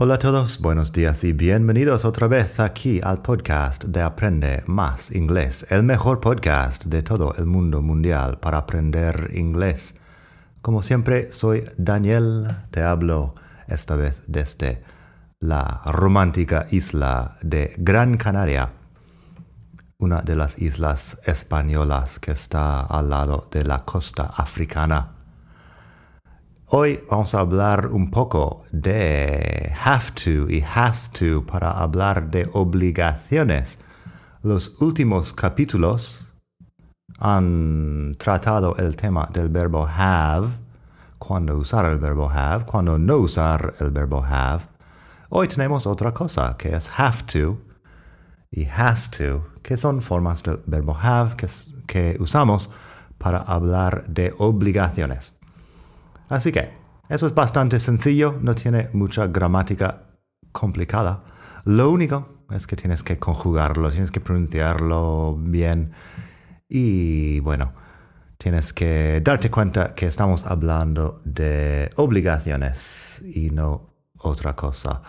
Hola a todos, buenos días y bienvenidos otra vez aquí al podcast de Aprende Más Inglés, el mejor podcast de todo el mundo mundial para aprender inglés. Como siempre, soy Daniel, te hablo esta vez desde la romántica isla de Gran Canaria, una de las islas españolas que está al lado de la costa africana. Hoy vamos a hablar un poco de have to y has to para hablar de obligaciones. Los últimos capítulos han tratado el tema del verbo have, cuando usar el verbo have, cuando no usar el verbo have. Hoy tenemos otra cosa que es have to y has to, que son formas del verbo have que, que usamos para hablar de obligaciones. Así que eso es bastante sencillo, no tiene mucha gramática complicada. Lo único es que tienes que conjugarlo, tienes que pronunciarlo bien y bueno, tienes que darte cuenta que estamos hablando de obligaciones y no otra cosa.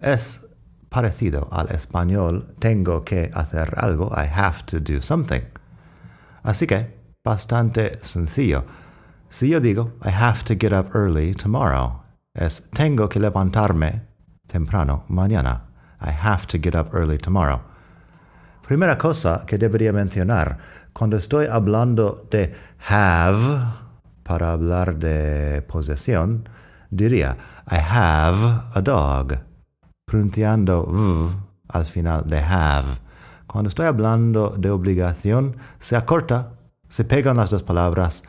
Es parecido al español, tengo que hacer algo, I have to do something. Así que, bastante sencillo. Si yo digo, I have to get up early tomorrow, es tengo que levantarme temprano mañana. I have to get up early tomorrow. Primera cosa que debería mencionar, cuando estoy hablando de have, para hablar de posesión, diría, I have a dog, pronunciando v al final de have. Cuando estoy hablando de obligación, se acorta, se pegan las dos palabras,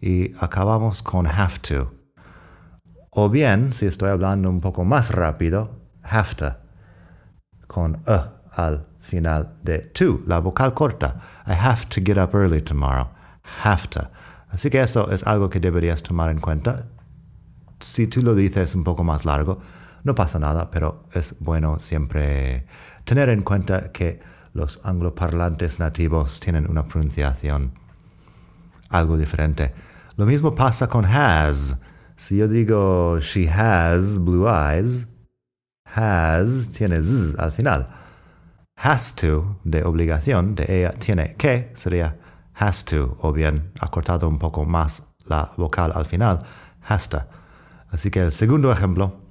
y acabamos con have to. O bien, si estoy hablando un poco más rápido, have to, con e al final de to, la vocal corta. I have to get up early tomorrow. Have to. Así que eso es algo que deberías tomar en cuenta. Si tú lo dices un poco más largo, no pasa nada, pero es bueno siempre tener en cuenta que los angloparlantes nativos tienen una pronunciación algo diferente. Lo mismo pasa con has. Si yo digo she has blue eyes, has tiene z al final. Has to, de obligación, de ella tiene que, sería has to, o bien acortado un poco más la vocal al final, has to. Así que el segundo ejemplo,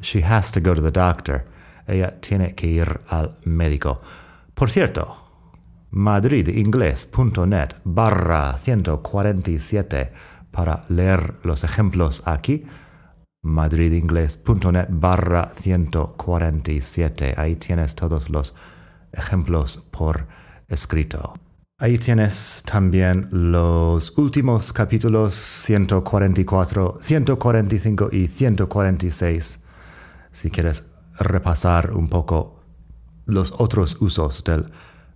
she has to go to the doctor. Ella tiene que ir al médico. Por cierto, madridingles.net barra 147 para leer los ejemplos aquí. madridingles.net barra 147. Ahí tienes todos los ejemplos por escrito. Ahí tienes también los últimos capítulos 144, 145 y 146 si quieres repasar un poco los otros usos del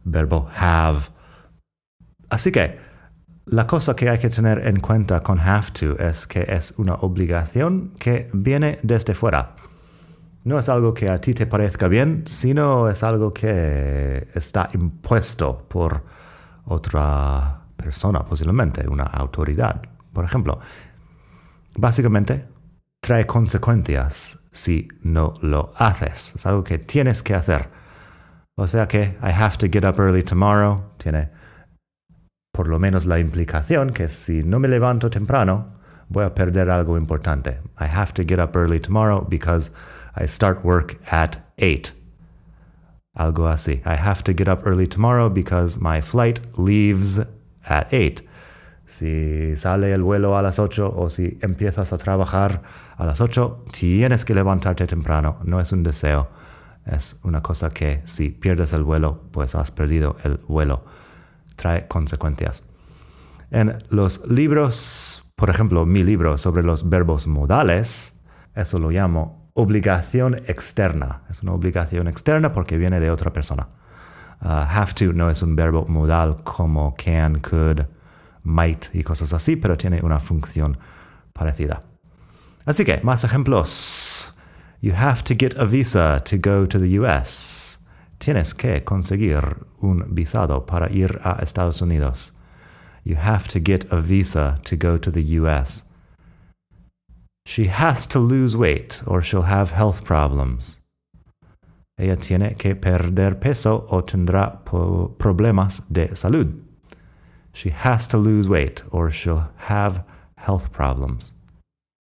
verbo have. Así que la cosa que hay que tener en cuenta con have to es que es una obligación que viene desde fuera. No es algo que a ti te parezca bien, sino es algo que está impuesto por otra persona, posiblemente una autoridad. Por ejemplo, básicamente trae consecuencias si no lo haces. Es algo que tienes que hacer. O sea que I have to get up early tomorrow tiene por lo menos la implicación que si no me levanto temprano, voy a perder algo importante. I have to get up early tomorrow because I start work at 8. Algo así. I have to get up early tomorrow because my flight leaves at 8. Si sale el vuelo a las 8 o si empiezas a trabajar a las 8, tienes que levantarte temprano. No es un deseo. Es una cosa que si pierdes el vuelo, pues has perdido el vuelo trae consecuencias. En los libros, por ejemplo, mi libro sobre los verbos modales, eso lo llamo obligación externa. Es una obligación externa porque viene de otra persona. Uh, have to no es un verbo modal como can, could, might y cosas así, pero tiene una función parecida. Así que, más ejemplos. You have to get a visa to go to the US tienes que conseguir un visado para ir a Estados Unidos. You have to get a visa to go to the US. She has to lose weight or she'll have health problems. Ella tiene que perder peso o tendrá problemas de salud. She has to lose weight or she'll have health problems.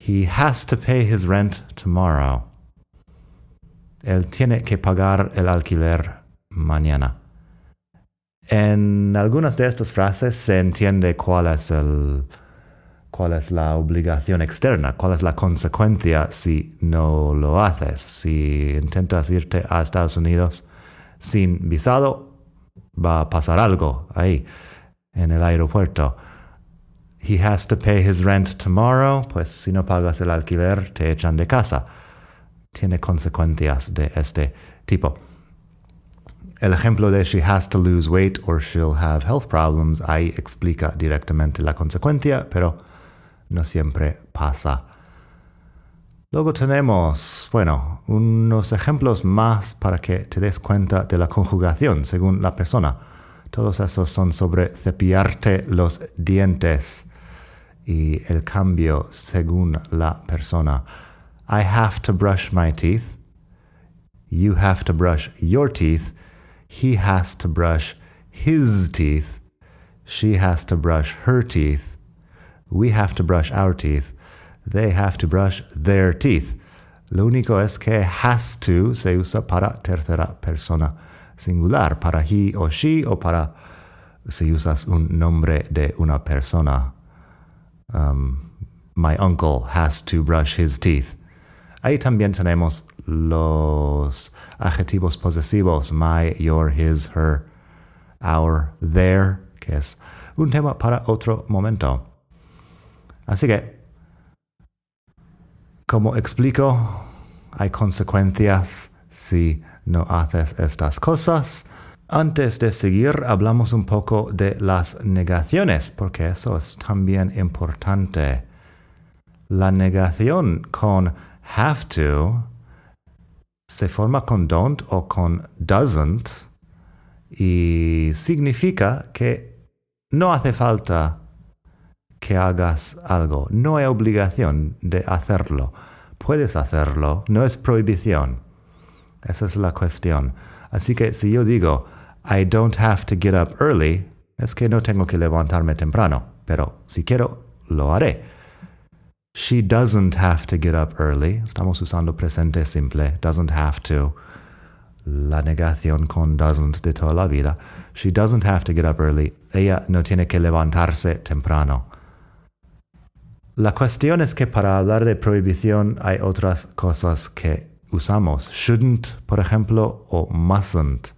He has to pay his rent tomorrow. Él tiene que pagar el alquiler mañana. En algunas de estas frases se entiende cuál es el cuál es la obligación externa, cuál es la consecuencia si no lo haces. Si intentas irte a Estados Unidos sin visado, va a pasar algo ahí en el aeropuerto. He has to pay his rent tomorrow, pues si no pagas el alquiler te echan de casa tiene consecuencias de este tipo. El ejemplo de she has to lose weight or she'll have health problems ahí explica directamente la consecuencia, pero no siempre pasa. Luego tenemos, bueno, unos ejemplos más para que te des cuenta de la conjugación según la persona. Todos esos son sobre cepillarte los dientes y el cambio según la persona. I have to brush my teeth. You have to brush your teeth. He has to brush his teeth. She has to brush her teeth. We have to brush our teeth. They have to brush their teeth. Lo único es que has to se usa para tercera persona singular, para he o she o para si usas un nombre de una persona. Um, my uncle has to brush his teeth. Ahí también tenemos los adjetivos posesivos my, your, his, her, our, their, que es un tema para otro momento. Así que, como explico, hay consecuencias si no haces estas cosas. Antes de seguir, hablamos un poco de las negaciones, porque eso es también importante. La negación con have to se forma con don't o con doesn't y significa que no hace falta que hagas algo, no hay obligación de hacerlo. Puedes hacerlo, no es prohibición. Esa es la cuestión. Así que si yo digo, I don't have to get up early, es que no tengo que levantarme temprano, pero si quiero, lo haré. She doesn't have to get up early. Estamos usando presente simple. Doesn't have to. La negación con doesn't de toda la vida. She doesn't have to get up early. Ella no tiene que levantarse temprano. La cuestión es que para hablar de prohibición hay otras cosas que usamos. Shouldn't, por ejemplo, o mustn't.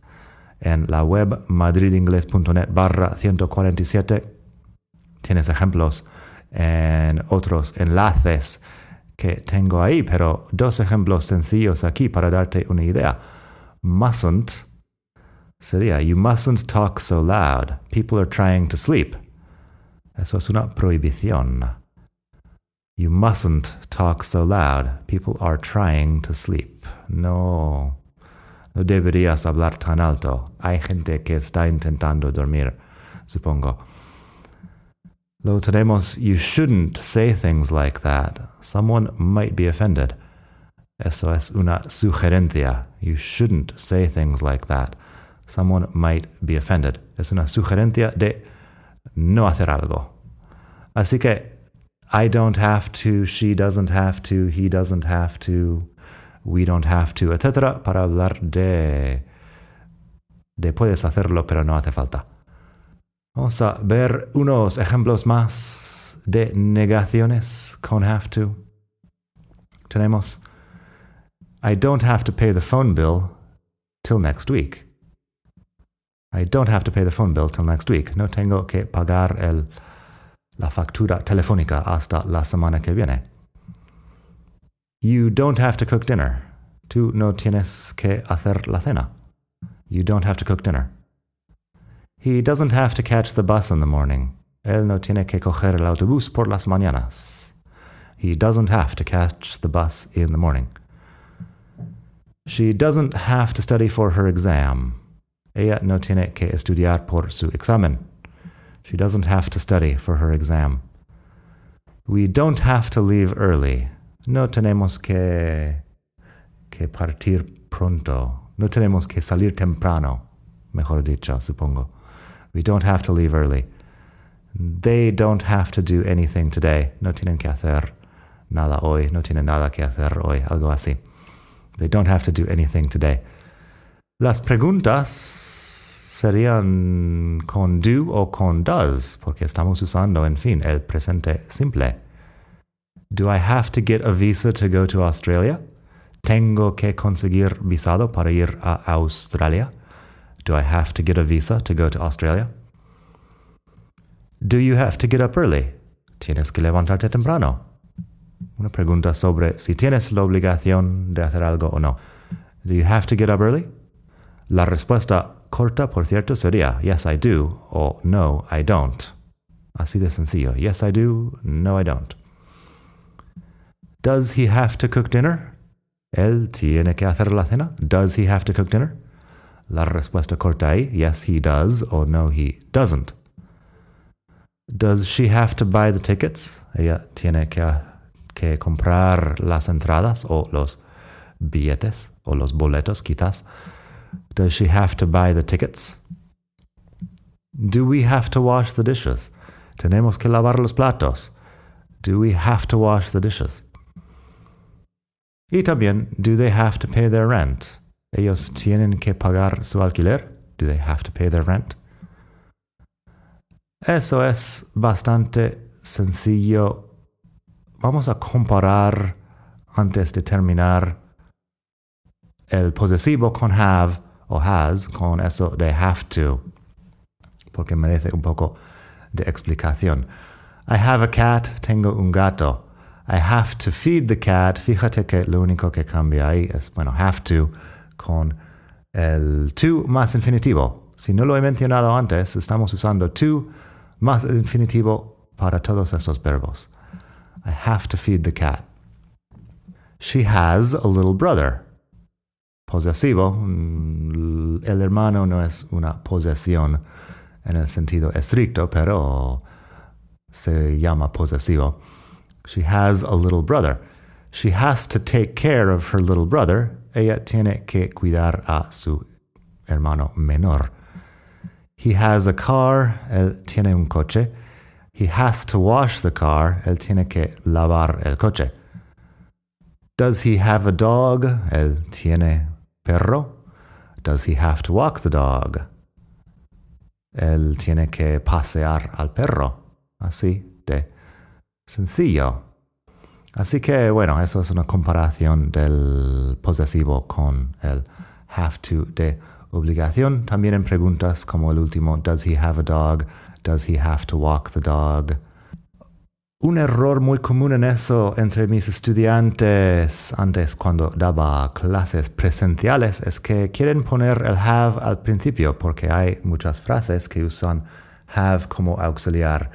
en la web madridingles.net barra 147. Tienes ejemplos en otros enlaces que tengo ahí, pero dos ejemplos sencillos aquí para darte una idea. Mustn't sería, you mustn't talk so loud. People are trying to sleep. Eso es una prohibición. You mustn't talk so loud. People are trying to sleep. No. No deberías hablar tan alto. Hay gente que está intentando dormir, supongo. Luego tenemos, you shouldn't say things like that. Someone might be offended. Eso es una sugerencia. You shouldn't say things like that. Someone might be offended. Es una sugerencia de no hacer algo. Así que, I don't have to, she doesn't have to, he doesn't have to, we don't have to, etc. para hablar de, de puedes hacerlo, pero no hace falta. Vamos a ver unos ejemplos más de negaciones con have to. Tenemos, I don't have to pay the phone bill till next week. I don't have to pay the phone bill till next week. No tengo que pagar el, la factura telefónica hasta la semana que viene. You don't have to cook dinner. Tú no tienes que hacer la cena. You don't have to cook dinner. He doesn't have to catch the bus in the morning. Él no tiene que coger el autobús por las mañanas. He doesn't have to catch the bus in the morning. She doesn't have to study for her exam. Ella no tiene que estudiar por su examen. She doesn't have to study for her exam. We don't have to leave early. No tenemos que, que partir pronto. No tenemos que salir temprano, mejor dicho, supongo. We don't have to leave early. They don't have to do anything today. No tienen que hacer nada hoy. No tienen nada que hacer hoy. Algo así. They don't have to do anything today. Las preguntas serían con do o con does, porque estamos usando, en fin, el presente simple. Do I have to get a visa to go to Australia? ¿Tengo que conseguir visado para ir a Australia? Do I have to get a visa to go to Australia? Do you have to get up early? ¿Tienes que levantarte temprano? Una pregunta sobre si tienes la obligación de hacer algo o no. Do you have to get up early? La respuesta corta, por cierto, sería yes, I do o no, I don't. Así de sencillo. Yes, I do. No, I don't. Does he have to cook dinner? Él tiene que hacer la cena. Does he have to cook dinner? La respuesta corta ahí, yes, he does or no, he doesn't. Does she have to buy the tickets? Ella tiene que, que comprar las entradas o los billetes o los boletos, quizás. Does she have to buy the tickets? Do we have to wash the dishes? Tenemos que lavar los platos. Do we have to wash the dishes? Y también, do they have to pay their rent? Ellos tienen que pagar su alquiler. Do they have to pay their rent? Eso es bastante sencillo. Vamos a comparar antes de terminar el posesivo con have o has con eso de have to, porque merece un poco de explicación. I have a cat, tengo un gato. I have to feed the cat. Fíjate que lo único que cambia ahí es, bueno, have to con el to más infinitivo. Si no lo he mencionado antes, estamos usando to más infinitivo para todos estos verbos. I have to feed the cat. She has a little brother. Posesivo. El hermano no es una posesión en el sentido estricto, pero se llama posesivo. She has a little brother. She has to take care of her little brother. Ella tiene que cuidar a su hermano menor. He has a car. Él tiene un coche. He has to wash the car. Él tiene que lavar el coche. Does he have a dog? Él tiene perro. Does he have to walk the dog? Él tiene que pasear al perro. Así de sencillo. Así que bueno, eso es una comparación del posesivo con el have to de obligación, también en preguntas como el último, does he have a dog? Does he have to walk the dog? Un error muy común en eso entre mis estudiantes antes cuando daba clases presenciales es que quieren poner el have al principio porque hay muchas frases que usan have como auxiliar.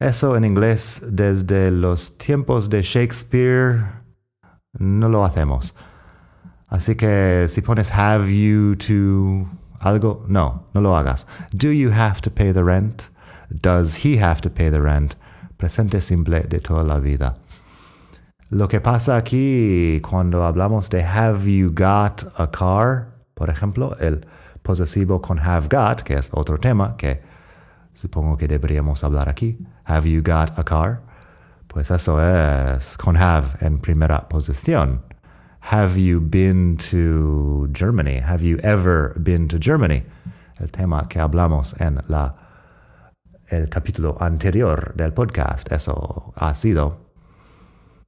Eso en inglés desde los tiempos de Shakespeare no lo hacemos. Así que si pones have you to algo, no, no lo hagas. Do you have to pay the rent? Does he have to pay the rent? Presente simple de toda la vida. Lo que pasa aquí cuando hablamos de have you got a car, por ejemplo, el posesivo con have got, que es otro tema que supongo que deberíamos hablar aquí. Have you got a car? Pues eso es con have en primera posición. Have you been to Germany? Have you ever been to Germany? El tema que hablamos en la, el capítulo anterior del podcast. Eso ha sido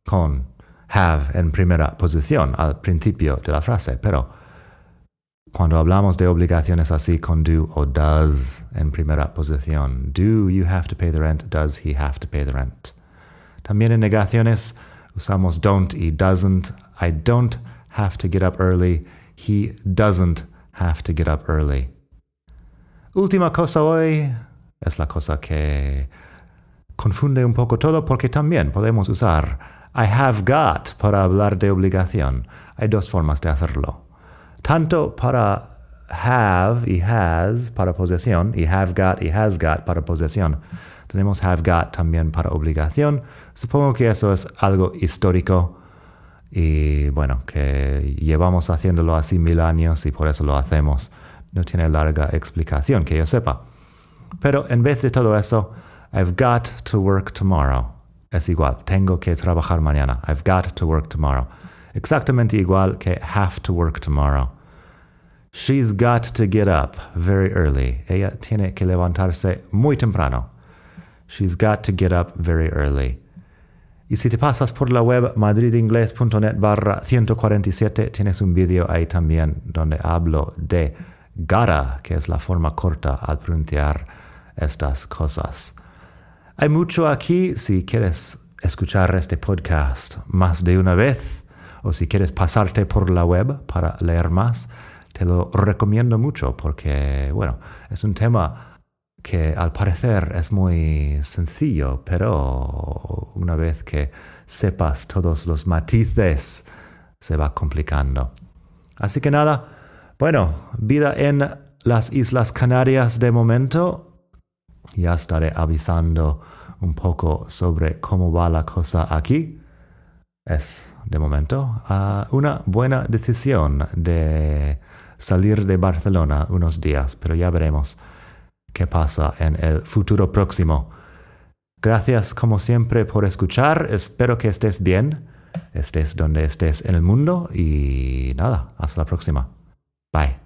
con have en primera posición al principio de la frase. Pero cuando hablamos de obligaciones así con do o does en primera posición, do you have to pay the rent? Does he have to pay the rent? También en negaciones usamos don't y doesn't. I don't have to get up early. He doesn't have to get up early. Última cosa hoy es la cosa que confunde un poco todo porque también podemos usar I have got para hablar de obligación. Hay dos formas de hacerlo. Tanto para have y has para posesión y have got y has got para posesión. Tenemos have got también para obligación. Supongo que eso es algo histórico y bueno, que llevamos haciéndolo así mil años y por eso lo hacemos. No tiene larga explicación que yo sepa. Pero en vez de todo eso, I've got to work tomorrow. Es igual, tengo que trabajar mañana. I've got to work tomorrow. Exactamente igual que have to work tomorrow. She's got to get up very early. Ella tiene que levantarse muy temprano. She's got to get up very early. Y si te pasas por la web madridingles.net barra 147, tienes un vídeo ahí también donde hablo de gara, que es la forma corta al pronunciar estas cosas. Hay mucho aquí si quieres escuchar este podcast más de una vez o si quieres pasarte por la web para leer más, te lo recomiendo mucho porque, bueno, es un tema que al parecer es muy sencillo, pero una vez que sepas todos los matices, se va complicando. Así que nada, bueno, vida en las Islas Canarias de momento. Ya estaré avisando un poco sobre cómo va la cosa aquí. Es, de momento, uh, una buena decisión de salir de Barcelona unos días, pero ya veremos qué pasa en el futuro próximo. Gracias como siempre por escuchar. Espero que estés bien, estés donde estés en el mundo y nada, hasta la próxima. Bye.